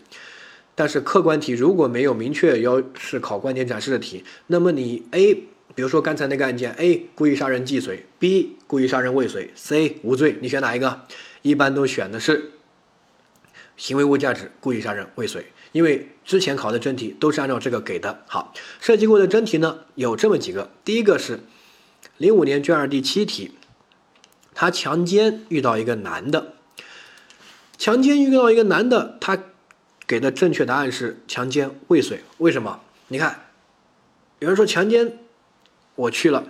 [SPEAKER 1] 但是客观题如果没有明确要是考观点展示的题，那么你 A，比如说刚才那个案件，A 故意杀人既遂，B 故意杀人未遂，C 无罪，你选哪一个？一般都选的是行为物价值，故意杀人未遂，因为之前考的真题都是按照这个给的。好，设计过的真题呢有这么几个，第一个是零五年卷二第七题，他强奸遇到一个男的，强奸遇到一个男的，他。给的正确答案是强奸未遂，为什么？你看，有人说强奸，我去了，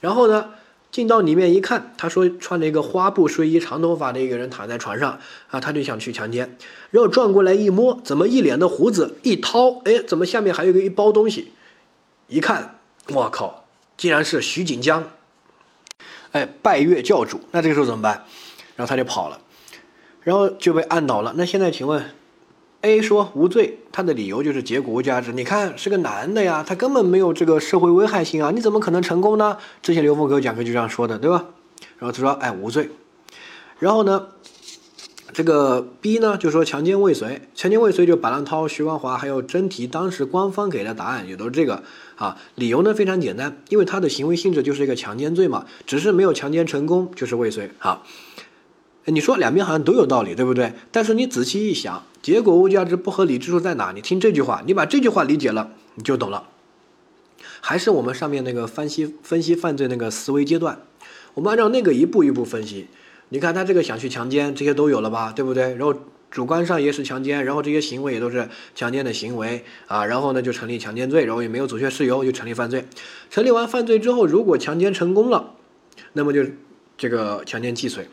[SPEAKER 1] 然后呢，进到里面一看，他说穿了一个花布睡衣，长头发的一个人躺在床上啊，他就想去强奸，然后转过来一摸，怎么一脸的胡子？一掏，哎，怎么下面还有个一包东西？一看，我靠，竟然是徐锦江，哎，拜月教主，那这个时候怎么办？然后他就跑了，然后就被按倒了。那现在请问？A 说无罪，他的理由就是结果无价值。你看是个男的呀，他根本没有这个社会危害性啊，你怎么可能成功呢？之前刘峰给我讲课就这样说的，对吧？然后他说，哎，无罪。然后呢，这个 B 呢就说强奸未遂，强奸未遂就白浪涛、徐光华还有真题当时官方给的答案也都是这个啊。理由呢非常简单，因为他的行为性质就是一个强奸罪嘛，只是没有强奸成功就是未遂啊。你说两边好像都有道理，对不对？但是你仔细一想，结果物价值不合理之处在哪？你听这句话，你把这句话理解了，你就懂了。还是我们上面那个分析分析犯罪那个思维阶段，我们按照那个一步一步分析。你看他这个想去强奸，这些都有了吧，对不对？然后主观上也是强奸，然后这些行为也都是强奸的行为啊，然后呢就成立强奸罪，然后也没有阻却事由，就成立犯罪。成立完犯罪之后，如果强奸成功了，那么就这个强奸既遂。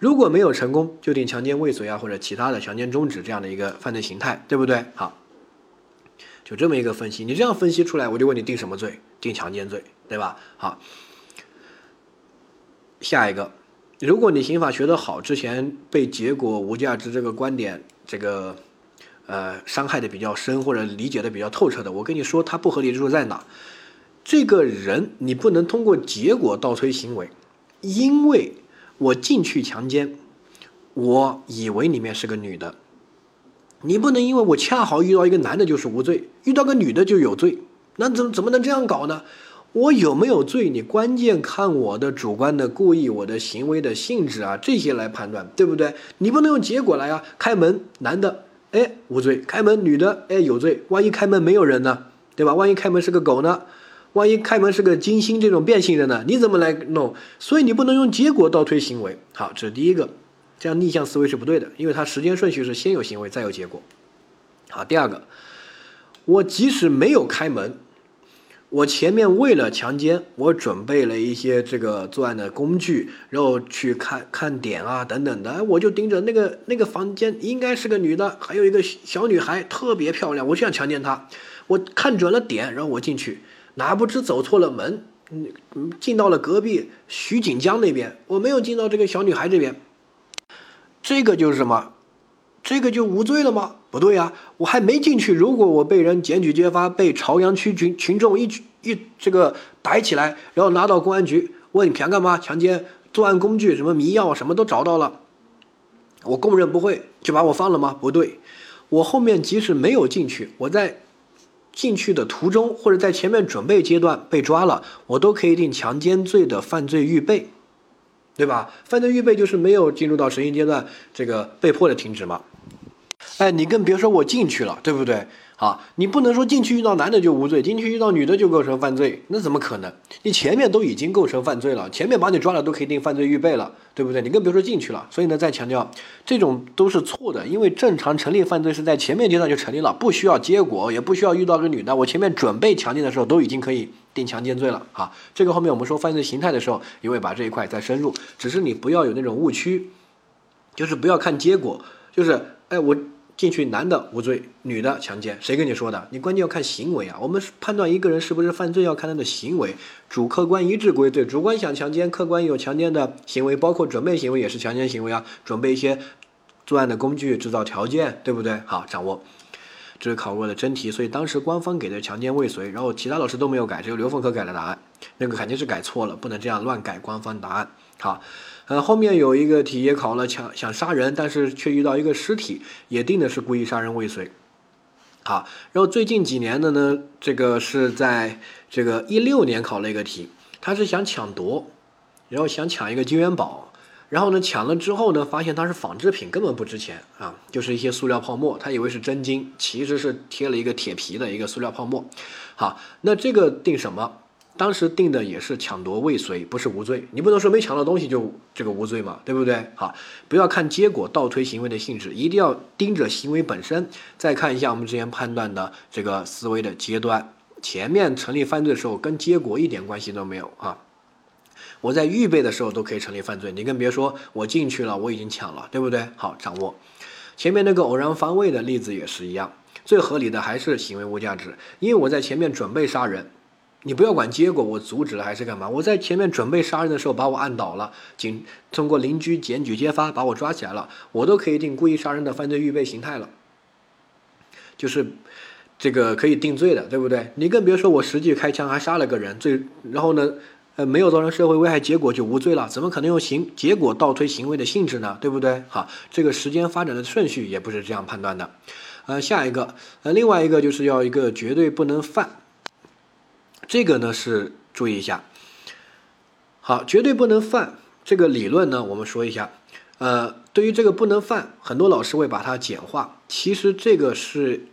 [SPEAKER 1] 如果没有成功，就定强奸未遂啊，或者其他的强奸中止这样的一个犯罪形态，对不对？好，就这么一个分析，你这样分析出来，我就问你定什么罪？定强奸罪，对吧？好，下一个，如果你刑法学得好，之前被结果无价值这个观点这个呃伤害的比较深，或者理解的比较透彻的，我跟你说，它不合理之处在哪？这个人你不能通过结果倒推行为，因为。我进去强奸，我以为里面是个女的，你不能因为我恰好遇到一个男的就是无罪，遇到个女的就有罪，那怎么怎么能这样搞呢？我有没有罪？你关键看我的主观的故意，我的行为的性质啊，这些来判断，对不对？你不能用结果来啊，开门男的，哎无罪，开门女的，哎有罪，万一开门没有人呢，对吧？万一开门是个狗呢？万一开门是个金星这种变性人呢？你怎么来弄？所以你不能用结果倒推行为。好，这是第一个，这样逆向思维是不对的，因为它时间顺序是先有行为再有结果。好，第二个，我即使没有开门，我前面为了强奸，我准备了一些这个作案的工具，然后去看看点啊等等的，我就盯着那个那个房间应该是个女的，还有一个小女孩特别漂亮，我就想强奸她，我看准了点，然后我进去。哪不知走错了门，嗯，进到了隔壁徐锦江那边，我没有进到这个小女孩这边，这个就是什么？这个就无罪了吗？不对呀，我还没进去。如果我被人检举揭发，被朝阳区群群众一一这个逮起来，然后拿到公安局问你想干嘛？强奸、作案工具、什么迷药，什么都找到了，我供认不讳，就把我放了吗？不对，我后面即使没有进去，我在。进去的途中，或者在前面准备阶段被抓了，我都可以定强奸罪的犯罪预备，对吧？犯罪预备就是没有进入到实行阶段，这个被迫的停止嘛。哎，你更别说我进去了，对不对？啊，你不能说进去遇到男的就无罪，进去遇到女的就构成犯罪，那怎么可能？你前面都已经构成犯罪了，前面把你抓了都可以定犯罪预备了，对不对？你更别说进去了。所以呢，再强调，这种都是错的，因为正常成立犯罪是在前面阶段就成立了，不需要结果，也不需要遇到个女的，我前面准备强奸的时候都已经可以定强奸罪了。啊，这个后面我们说犯罪形态的时候也会把这一块再深入，只是你不要有那种误区，就是不要看结果，就是哎我。进去男的无罪，女的强奸，谁跟你说的？你关键要看行为啊！我们判断一个人是不是犯罪，要看他的行为，主客观一致归罪。主观想强奸，客观有强奸的行为，包括准备行为也是强奸行为啊！准备一些作案的工具，制造条件，对不对？好，掌握，这是考过的真题，所以当时官方给的强奸未遂，然后其他老师都没有改，只有刘凤科改了答案，那个肯定是改错了，不能这样乱改官方答案。好。呃，后面有一个题也考了，想想杀人，但是却遇到一个尸体，也定的是故意杀人未遂。好，然后最近几年的呢，这个是在这个一六年考了一个题，他是想抢夺，然后想抢一个金元宝，然后呢抢了之后呢，发现它是仿制品，根本不值钱啊，就是一些塑料泡沫，他以为是真金，其实是贴了一个铁皮的一个塑料泡沫。好，那这个定什么？当时定的也是抢夺未遂，不是无罪。你不能说没抢到东西就这个无罪嘛，对不对？好，不要看结果倒推行为的性质，一定要盯着行为本身。再看一下我们之前判断的这个思维的阶段，前面成立犯罪的时候跟结果一点关系都没有啊。我在预备的时候都可以成立犯罪，你更别说我进去了，我已经抢了，对不对？好，掌握。前面那个偶然防卫的例子也是一样，最合理的还是行为无价值，因为我在前面准备杀人。你不要管结果，我阻止了还是干嘛？我在前面准备杀人的时候把我按倒了，警通过邻居检举揭发把我抓起来了，我都可以定故意杀人的犯罪预备形态了，就是这个可以定罪的，对不对？你更别说我实际开枪还杀了个人，最然后呢，呃，没有造成社会危害，结果就无罪了，怎么可能用行结果倒推行为的性质呢？对不对？好，这个时间发展的顺序也不是这样判断的。呃，下一个，呃，另外一个就是要一个绝对不能犯。这个呢是注意一下，好，绝对不能犯这个理论呢，我们说一下。呃，对于这个不能犯，很多老师会把它简化。其实这个是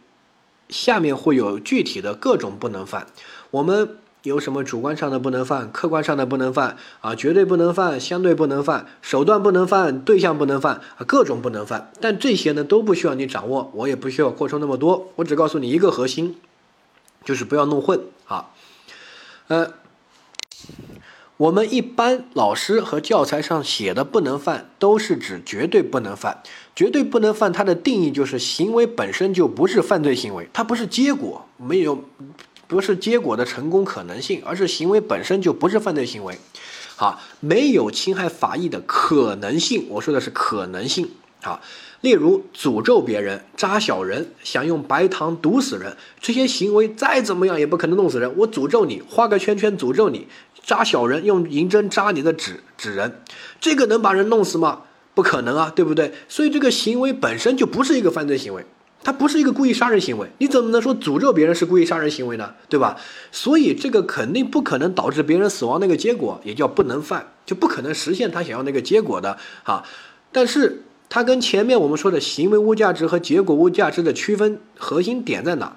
[SPEAKER 1] 下面会有具体的各种不能犯。我们有什么主观上的不能犯，客观上的不能犯啊？绝对不能犯，相对不能犯，手段不能犯，对象不能犯啊，各种不能犯。但这些呢都不需要你掌握，我也不需要扩充那么多，我只告诉你一个核心，就是不要弄混啊。呃，我们一般老师和教材上写的不能犯，都是指绝对不能犯。绝对不能犯，它的定义就是行为本身就不是犯罪行为，它不是结果，没有不是结果的成功可能性，而是行为本身就不是犯罪行为。好，没有侵害法益的可能性，我说的是可能性。好。例如诅咒别人、扎小人、想用白糖毒死人，这些行为再怎么样也不可能弄死人。我诅咒你，画个圈圈诅咒你，扎小人用银针扎你的指指人，这个能把人弄死吗？不可能啊，对不对？所以这个行为本身就不是一个犯罪行为，它不是一个故意杀人行为。你怎么能说诅咒别人是故意杀人行为呢？对吧？所以这个肯定不可能导致别人死亡那个结果，也叫不能犯，就不可能实现他想要那个结果的啊。但是。它跟前面我们说的行为物价值和结果物价值的区分核心点在哪？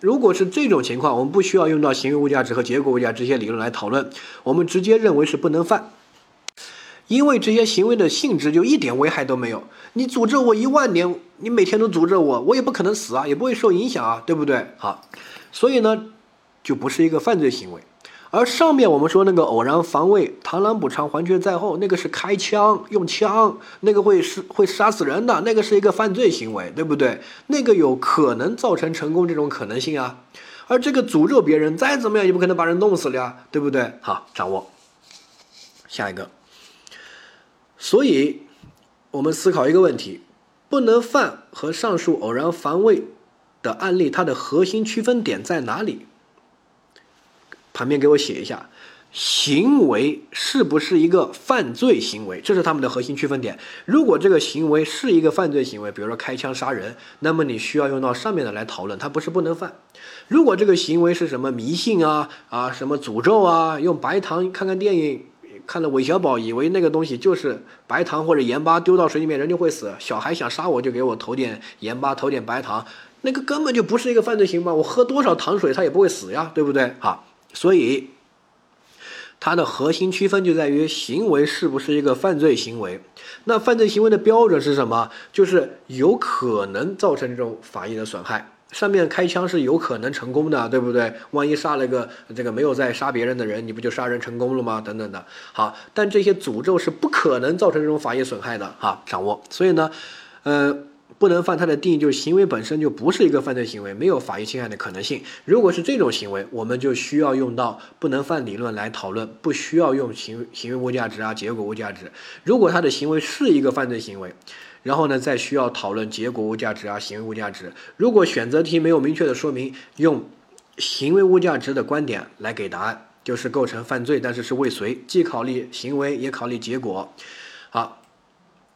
[SPEAKER 1] 如果是这种情况，我们不需要用到行为物价值和结果物价值这些理论来讨论，我们直接认为是不能犯，因为这些行为的性质就一点危害都没有。你诅咒我一万年，你每天都诅咒我，我也不可能死啊，也不会受影响啊，对不对？好，所以呢，就不是一个犯罪行为。而上面我们说那个偶然防卫、螳螂捕蝉、黄雀在后，那个是开枪用枪，那个会是会杀死人的，那个是一个犯罪行为，对不对？那个有可能造成成功这种可能性啊。而这个诅咒别人，再怎么样也不可能把人弄死了呀，对不对？好，掌握下一个。所以，我们思考一个问题：不能犯和上述偶然防卫的案例，它的核心区分点在哪里？旁边给我写一下，行为是不是一个犯罪行为？这是他们的核心区分点。如果这个行为是一个犯罪行为，比如说开枪杀人，那么你需要用到上面的来讨论，它不是不能犯。如果这个行为是什么迷信啊啊，什么诅咒啊，用白糖看看电影看了韦小宝，以为那个东西就是白糖或者盐巴，丢到水里面人就会死。小孩想杀我就给我投点盐巴，投点白糖，那个根本就不是一个犯罪行为。我喝多少糖水，他也不会死呀，对不对？好，所以。它的核心区分就在于行为是不是一个犯罪行为？那犯罪行为的标准是什么？就是有可能造成这种法益的损害。上面开枪是有可能成功的，对不对？万一杀了个这个没有在杀别人的人，你不就杀人成功了吗？等等的。好，但这些诅咒是不可能造成这种法益损害的。哈，掌握。所以呢，呃。不能犯，它的定义就是行为本身就不是一个犯罪行为，没有法益侵害的可能性。如果是这种行为，我们就需要用到不能犯理论来讨论，不需要用行行为无价值啊，结果无价值。如果他的行为是一个犯罪行为，然后呢，再需要讨论结果无价值啊，行为无价值。如果选择题没有明确的说明，用行为无价值的观点来给答案，就是构成犯罪，但是是未遂，既考虑行为也考虑结果。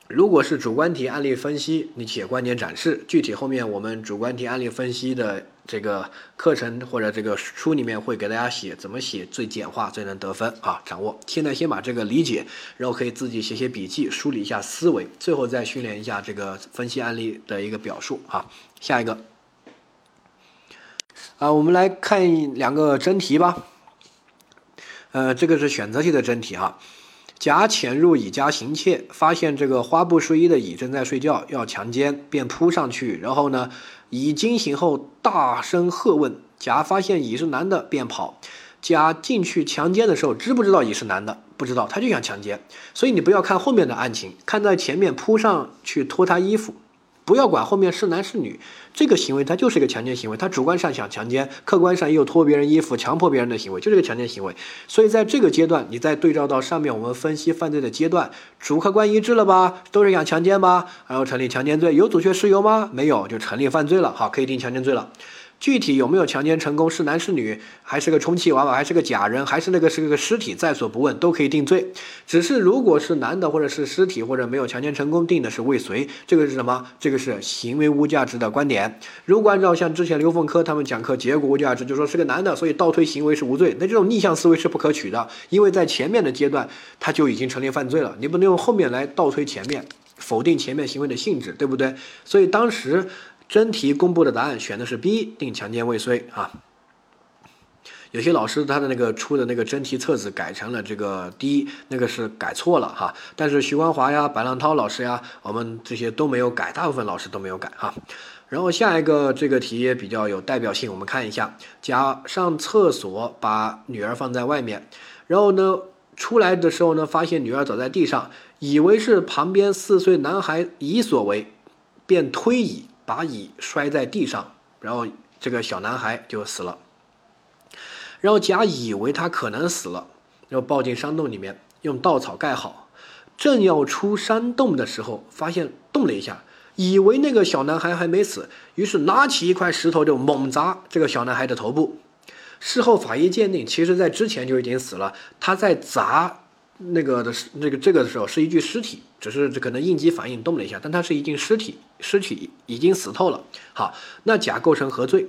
[SPEAKER 1] 如果是主观题案例分析，你写观点展示，具体后面我们主观题案例分析的这个课程或者这个书里面会给大家写怎么写最简化最能得分啊，掌握。现在先把这个理解，然后可以自己写写笔记，梳理一下思维，最后再训练一下这个分析案例的一个表述啊。下一个，啊，我们来看两个真题吧。呃，这个是选择题的真题哈。甲潜入乙家行窃，发现这个花布睡衣的乙正在睡觉，要强奸，便扑上去。然后呢，乙惊醒后大声喝问，甲发现乙是男的，便跑。甲进去强奸的时候，知不知道乙是男的？不知道，他就想强奸。所以你不要看后面的案情，看在前面扑上去脱他衣服。不要管后面是男是女，这个行为它就是一个强奸行为，他主观上想强奸，客观上又脱别人衣服强迫别人的行为，就是个强奸行为。所以在这个阶段，你再对照到上面我们分析犯罪的阶段，主客观一致了吧？都是想强奸吧？然后成立强奸罪，有阻却事由吗？没有，就成立犯罪了。好，可以定强奸罪了。具体有没有强奸成功，是男是女，还是个充气娃娃，还是个假人，还是那个是个尸体，在所不问，都可以定罪。只是如果是男的，或者是尸体，或者没有强奸成功，定的是未遂。这个是什么？这个是行为无价值的观点。如果按照像之前刘凤科他们讲课，结果无价值，就说是个男的，所以倒推行为是无罪。那这种逆向思维是不可取的，因为在前面的阶段他就已经成立犯罪了，你不能用后面来倒推前面，否定前面行为的性质，对不对？所以当时。真题公布的答案选的是 B，定强奸未遂啊。有些老师他的那个出的那个真题册子改成了这个 D，那个是改错了哈。但是徐光华呀、白浪涛老师呀，我们这些都没有改，大部分老师都没有改哈。然后下一个这个题也比较有代表性，我们看一下：甲上厕所把女儿放在外面，然后呢出来的时候呢，发现女儿倒在地上，以为是旁边四岁男孩乙所为，便推乙。把乙摔在地上，然后这个小男孩就死了。然后甲以为他可能死了，又抱进山洞里面，用稻草盖好。正要出山洞的时候，发现动了一下，以为那个小男孩还没死，于是拿起一块石头就猛砸这个小男孩的头部。事后法医鉴定，其实在之前就已经死了。他在砸。那个的那个这个的时候是一具尸体，只是这可能应激反应动了一下，但它是一具尸体，尸体已经死透了。好，那甲构成何罪？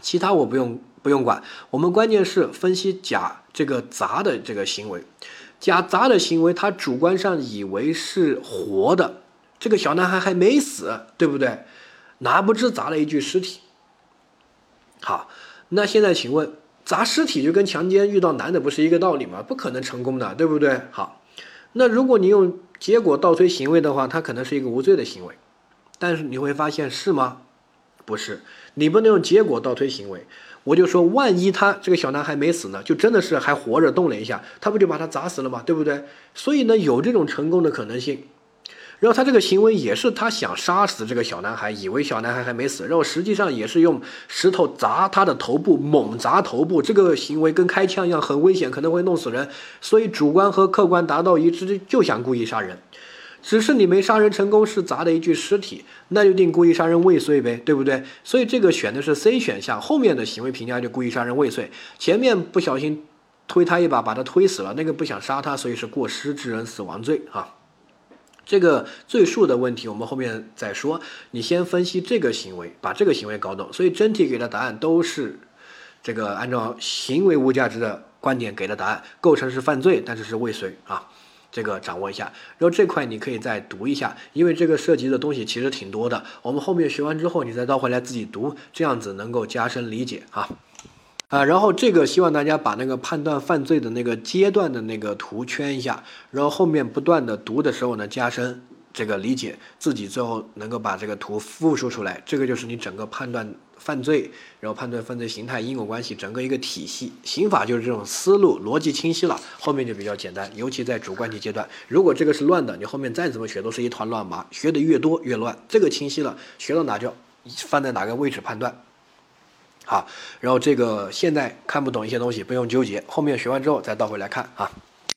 [SPEAKER 1] 其他我不用不用管，我们关键是分析甲这个砸的这个行为。甲砸的行为，他主观上以为是活的，这个小男孩还没死，对不对？哪不知砸了一具尸体。好，那现在请问？砸尸体就跟强奸遇到男的不是一个道理吗？不可能成功的，对不对？好，那如果你用结果倒推行为的话，它可能是一个无罪的行为，但是你会发现是吗？不是，你不能用结果倒推行为。我就说，万一他这个小男孩没死呢，就真的是还活着动了一下，他不就把他砸死了吗？对不对？所以呢，有这种成功的可能性。然后他这个行为也是他想杀死这个小男孩，以为小男孩还没死，然后实际上也是用石头砸他的头部，猛砸头部。这个行为跟开枪一样，很危险，可能会弄死人。所以主观和客观达到一致，就想故意杀人。只是你没杀人成功，是砸的一具尸体，那就定故意杀人未遂呗，对不对？所以这个选的是 C 选项，后面的行为评价就故意杀人未遂。前面不小心推他一把，把他推死了，那个不想杀他，所以是过失致人死亡罪啊。这个罪数的问题，我们后面再说。你先分析这个行为，把这个行为搞懂。所以真题给的答案都是这个按照行为无价值的。观点给的答案，构成是犯罪，但是是未遂啊。这个掌握一下，然后这块你可以再读一下，因为这个涉及的东西其实挺多的。我们后面学完之后，你再倒回来自己读，这样子能够加深理解啊。啊，然后这个希望大家把那个判断犯罪的那个阶段的那个图圈一下，然后后面不断的读的时候呢，加深这个理解，自己最后能够把这个图复述出来，这个就是你整个判断。犯罪，然后判断犯罪形态、因果关系，整个一个体系，刑法就是这种思路，逻辑清晰了，后面就比较简单。尤其在主观题阶段，如果这个是乱的，你后面再怎么学都是一团乱麻，学的越多越乱。这个清晰了，学到哪就放在哪个位置判断。好，然后这个现在看不懂一些东西不用纠结，后面学完之后再倒回来看啊。